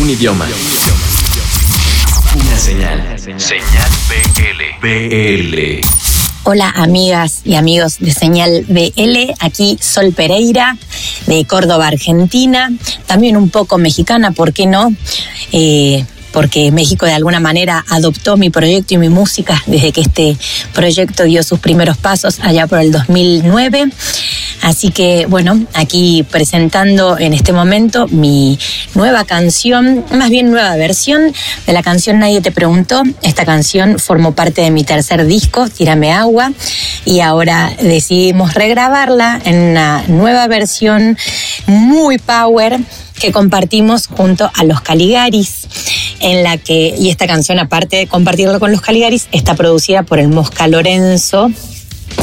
Un idioma. Una señal. Señal BL. BL. Hola amigas y amigos de Señal BL, aquí Sol Pereira de Córdoba, Argentina, también un poco mexicana, ¿por qué no? Eh, porque México de alguna manera adoptó mi proyecto y mi música desde que este proyecto dio sus primeros pasos allá por el 2009. Así que bueno, aquí presentando en este momento mi nueva canción, más bien nueva versión de la canción Nadie te preguntó. Esta canción formó parte de mi tercer disco, Tírame agua, y ahora decidimos regrabarla en una nueva versión muy power que compartimos junto a los Caligaris, en la que, y esta canción aparte de compartirlo con los Caligaris, está producida por el Mosca Lorenzo,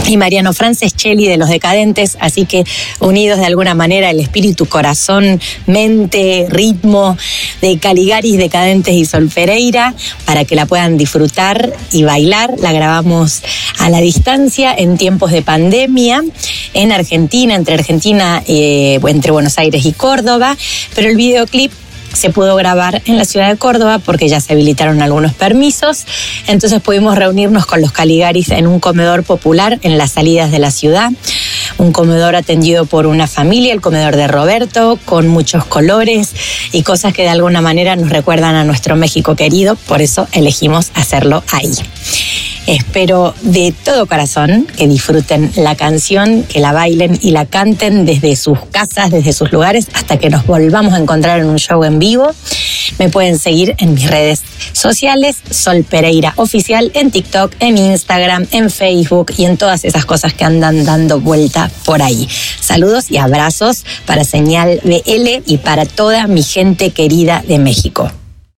y Mariano Francescelli de Los Decadentes, así que unidos de alguna manera el espíritu, corazón, mente, ritmo de Caligaris, Decadentes y Sol Pereira, para que la puedan disfrutar y bailar. La grabamos a la distancia en tiempos de pandemia en Argentina, entre Argentina, eh, entre Buenos Aires y Córdoba, pero el videoclip se pudo grabar en la ciudad de Córdoba porque ya se habilitaron algunos permisos. Entonces pudimos reunirnos con los Caligaris en un comedor popular en las salidas de la ciudad. Un comedor atendido por una familia, el comedor de Roberto, con muchos colores y cosas que de alguna manera nos recuerdan a nuestro México querido. Por eso elegimos hacerlo ahí. Espero de todo corazón que disfruten la canción, que la bailen y la canten desde sus casas, desde sus lugares, hasta que nos volvamos a encontrar en un show en vivo. Me pueden seguir en mis redes sociales, Sol Pereira Oficial, en TikTok, en Instagram, en Facebook y en todas esas cosas que andan dando vuelta por ahí. Saludos y abrazos para Señal BL y para toda mi gente querida de México.